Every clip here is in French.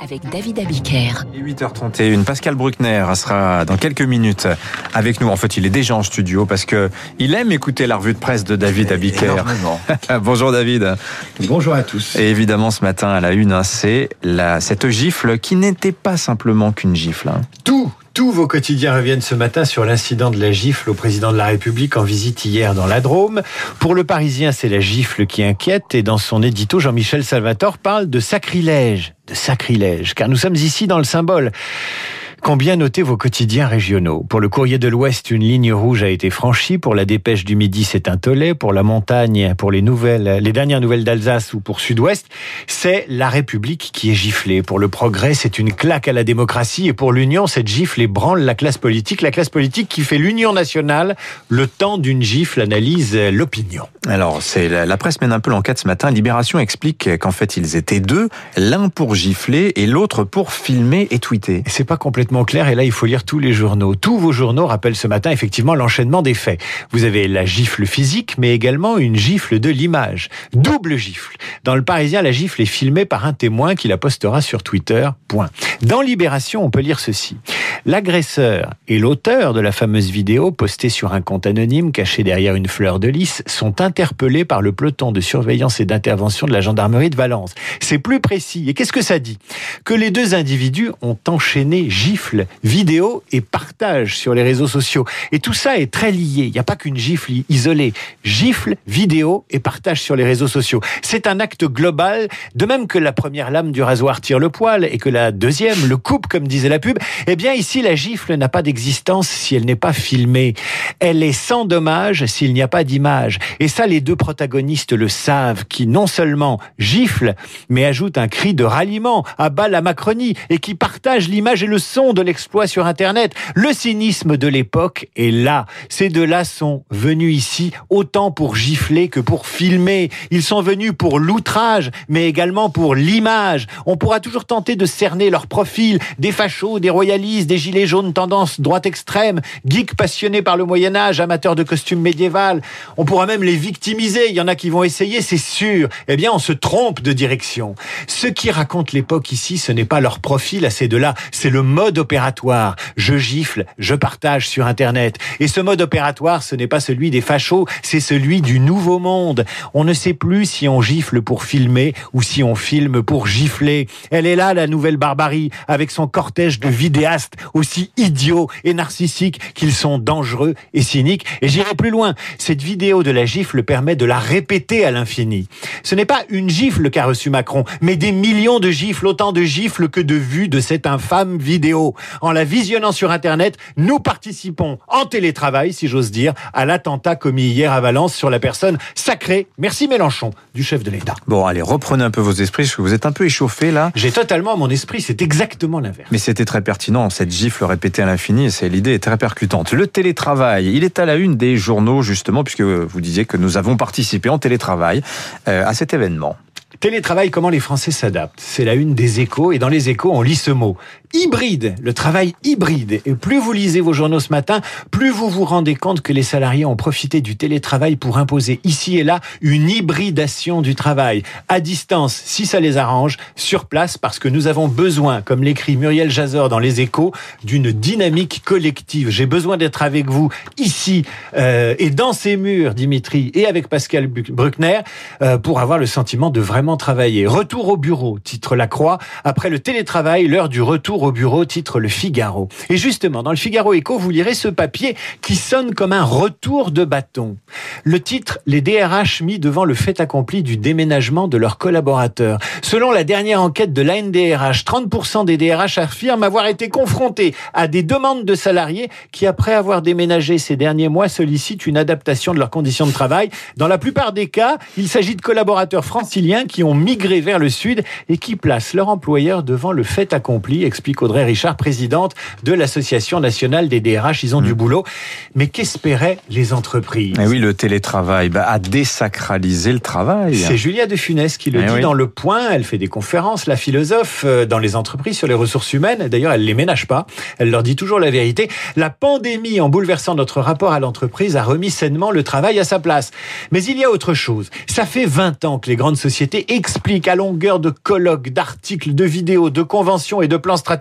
avec David Abiker. 8h31, Pascal Bruckner sera dans quelques minutes avec nous. En fait, il est déjà en studio parce que il aime écouter la revue de presse de David Abiker. Bonjour David. Bonjour à tous. Et évidemment, ce matin à la une, hein, c'est la, cette gifle qui n'était pas simplement qu'une gifle. hein. Tout, tous vos quotidiens reviennent ce matin sur l'incident de la gifle au président de la République en visite hier dans la Drôme. Pour le Parisien, c'est la gifle qui inquiète et dans son édito, Jean-Michel Salvatore parle de sacrilège, de sacrilège, car nous sommes ici dans le symbole. Combien noté vos quotidiens régionaux Pour le courrier de l'Ouest, une ligne rouge a été franchie. Pour la dépêche du Midi, c'est un tollé. Pour la montagne, pour les nouvelles, les dernières nouvelles d'Alsace ou pour Sud-Ouest, c'est la République qui est giflée. Pour le progrès, c'est une claque à la démocratie. Et pour l'Union, cette gifle ébranle la classe politique. La classe politique qui fait l'Union nationale. Le temps d'une gifle analyse l'opinion. Alors, c'est la, la presse mène un peu l'enquête ce matin. Libération explique qu'en fait, ils étaient deux, l'un pour gifler et l'autre pour filmer et tweeter. Et c'est pas complètement clair et là il faut lire tous les journaux. Tous vos journaux rappellent ce matin effectivement l'enchaînement des faits. Vous avez la gifle physique mais également une gifle de l'image. Double gifle. Dans le Parisien, la gifle est filmée par un témoin qui la postera sur Twitter. Point. Dans Libération, on peut lire ceci. L'agresseur et l'auteur de la fameuse vidéo postée sur un compte anonyme caché derrière une fleur de lys sont interpellés par le peloton de surveillance et d'intervention de la gendarmerie de Valence. C'est plus précis. Et qu'est-ce que ça dit? Que les deux individus ont enchaîné gifle, vidéo et partage sur les réseaux sociaux. Et tout ça est très lié. Il n'y a pas qu'une gifle isolée. Gifle, vidéo et partage sur les réseaux sociaux. C'est un acte global, de même que la première lame du rasoir tire le poil et que la deuxième le coupe, comme disait la pub. Eh bien, ici, la gifle n'a pas d'existence si elle n'est pas filmée. Elle est sans dommage s'il n'y a pas d'image. Et ça, les deux protagonistes le savent, qui non seulement giflent, mais ajoutent un cri de ralliement à bas la Macronie et qui partagent l'image et le son de l'exploit sur Internet. Le cynisme de l'époque est là. Ces deux-là sont venus ici autant pour gifler que pour filmer. Ils sont venus pour l'outrage, mais également pour l'image. On pourra toujours tenter de cerner leur profil, des fachos, des royalistes, des gilets jaunes tendance droite extrême, geeks passionnés par le Moyen Âge, amateurs de costumes médiéval. On pourra même les victimiser. Il y en a qui vont essayer, c'est sûr. Eh bien, on se trompe de direction. Ce qui raconte l'époque ici, ce n'est pas leur profil à ces deux-là, c'est le mode opératoire. Je gifle, je partage sur Internet. Et ce mode opératoire, ce n'est pas celui des fachos, c'est celui du nouveau monde. On ne sait plus si on gifle pour filmer ou si on filme pour gifler. Elle est là, la nouvelle barbarie, avec son cortège de vidéastes aussi idiots et narcissiques qu'ils sont dangereux et cyniques. Et j'irai plus loin. Cette vidéo de la gifle permet de la répéter à l'infini. Ce n'est pas une gifle qu'a reçu Macron, mais des millions de gifles, autant de gifles que de vues de cette infâme vidéo. En la visionnant sur Internet, nous participons en télétravail, si j'ose dire, à l'attentat commis hier à Valence sur la personne sacrée, merci Mélenchon, du chef de l'État. Bon, allez, reprenez un peu vos esprits, parce que vous êtes un peu échauffé là. J'ai totalement mon esprit, c'est exactement l'inverse. Mais c'était très pertinent, cette gifle répétée à l'infini, c'est l'idée est très percutante. Le télétravail, il est à la une des journaux, justement, puisque vous disiez que nous avons participé en télétravail euh, à cet événement. Télétravail, comment les Français s'adaptent C'est la une des échos, et dans les échos, on lit ce mot. Hybride, le travail hybride. Et plus vous lisez vos journaux ce matin, plus vous vous rendez compte que les salariés ont profité du télétravail pour imposer ici et là une hybridation du travail. À distance, si ça les arrange, sur place, parce que nous avons besoin, comme l'écrit Muriel Jazor dans les échos, d'une dynamique collective. J'ai besoin d'être avec vous ici euh, et dans ces murs, Dimitri, et avec Pascal Bruckner, euh, pour avoir le sentiment de vraiment travailler. Retour au bureau, titre La Croix. Après le télétravail, l'heure du retour au bureau, titre Le Figaro. Et justement, dans le Figaro Écho, vous lirez ce papier qui sonne comme un retour de bâton. Le titre, les DRH mis devant le fait accompli du déménagement de leurs collaborateurs. Selon la dernière enquête de l'ANDRH, 30% des DRH affirment avoir été confrontés à des demandes de salariés qui, après avoir déménagé ces derniers mois, sollicitent une adaptation de leurs conditions de travail. Dans la plupart des cas, il s'agit de collaborateurs franciliens qui ont migré vers le sud et qui placent leur employeur devant le fait accompli, explique explique Audrey Richard, présidente de l'Association nationale des DRH. Ils ont du boulot. Mais qu'espéraient les entreprises? Eh oui, le télétravail bah, a désacralisé le travail. C'est Julia de Funès qui le Eh dit oui. dans Le Point. Elle fait des conférences, la philosophe, euh, dans les entreprises sur les ressources humaines. D'ailleurs, elle les ménage pas. Elle leur dit toujours la vérité. La pandémie, en bouleversant notre rapport à l'entreprise, a remis sainement le travail à sa place. Mais il y a autre chose. Ça fait 20 ans que les grandes sociétés expliquent à longueur de colloques, d'articles, de vidéos, de conventions et de plans stratégiques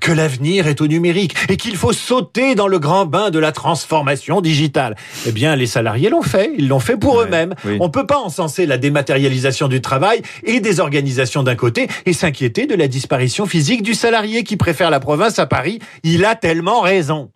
que l'avenir est au numérique et qu'il faut sauter dans le grand bain de la transformation digitale. Eh bien, les salariés l'ont fait. Ils l'ont fait pour Ouais, eux-mêmes. oui. On peut pas encenser la dématérialisation du travail et des organisations d'un côté et s'inquiéter de la disparition physique du salarié qui préfère la province à Paris. Il a tellement raison.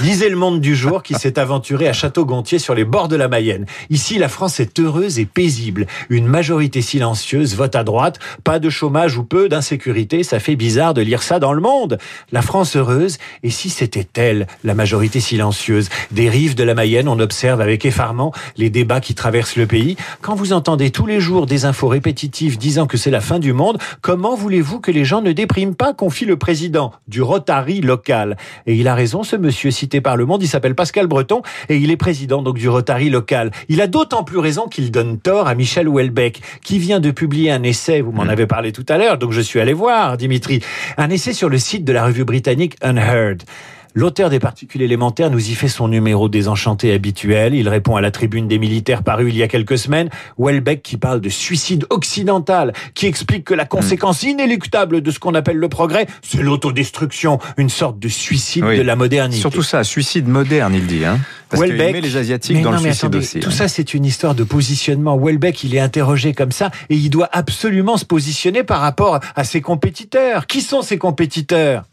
Lisez le monde du jour qui s'est aventuré à Château-Gontier sur les bords de la Mayenne. Ici, la France est heureuse et paisible. Une majorité silencieuse vote à droite. Pas de chômage ou peu d'insécurité. Ça fait bizarre de lire ça dans le monde. La France heureuse. Et si c'était elle, la majorité silencieuse? Des rives de la Mayenne, on observe avec effarement les débats qui traversent le pays. Quand vous entendez tous les jours des infos répétitives disant que c'est la fin du monde, comment voulez-vous que les gens ne dépriment pas? confie le président du Rotary local. Et il a raison, ce monsieur cité par le monde, il s'appelle Pascal Breton et il est président donc du Rotary local. Il a d'autant plus raison qu'il donne tort à Michel Houellebecq, qui vient de publier un essai, vous m'en avez parlé tout à l'heure, donc je suis allé voir, Dimitri, un essai sur le site de la revue britannique Unheard. L'auteur des particules élémentaires nous y fait son numéro désenchanté habituel. Il répond à la tribune des militaires parue il y a quelques semaines. Welbeck qui parle de suicide occidental, qui explique que la conséquence inéluctable de ce qu'on appelle le progrès, c'est l'autodestruction, une sorte de suicide Oui. de la modernité. Surtout ça, suicide moderne, il dit. Hein Parce Welbeck- met les Asiatiques Mais dans non, le mais suicide attendez, aussi. Tout hein. ça, c'est une histoire de positionnement. Welbeck, il est interrogé comme ça et il doit absolument se positionner par rapport à ses compétiteurs. Qui sont ses compétiteurs?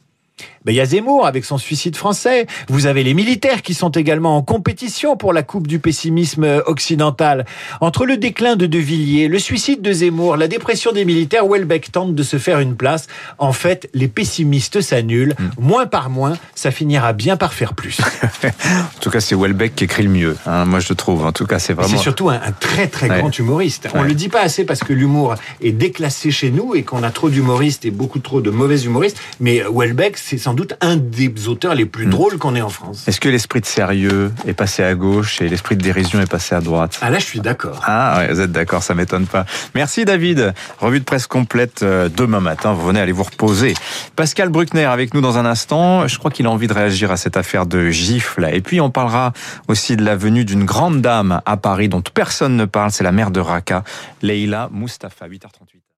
Il y a Zemmour avec son suicide français. Vous avez les militaires qui sont également en compétition pour la coupe du pessimisme euh, occidental. Entre le déclin de De Villiers, le suicide de Zemmour, la dépression des militaires, Welbeck tente de se faire une place. En fait, les pessimistes s'annulent. Moins par moins, ça finira bien par faire plus. En tout cas, c'est Welbeck qui écrit le mieux. hein, moi, je trouve. En tout cas, c'est vraiment. C'est surtout un, un très très Ouais. grand humoriste. On Ouais. le dit pas assez parce que l'humour est déclassé chez nous et qu'on a trop d'humoristes et beaucoup trop de mauvais humoristes. Mais Welbeck, c'est sans doute un des auteurs les plus drôles qu'on ait en France. Est-ce que l'esprit de sérieux est passé à gauche et l'esprit de dérision est passé à droite? Ah là, je suis d'accord. Ah ouais, vous êtes d'accord, ça m'étonne pas. Merci David. Revue de presse complète euh, demain matin. Vous venez aller vous reposer. Pascal Bruckner avec nous dans un instant. Je crois qu'il a envie de réagir à cette affaire de gifle. Et puis on parlera aussi de la venue d'une grande dame à Paris dont personne ne parle. C'est la mère de Raqqa, Leila Mustafa, 8h38.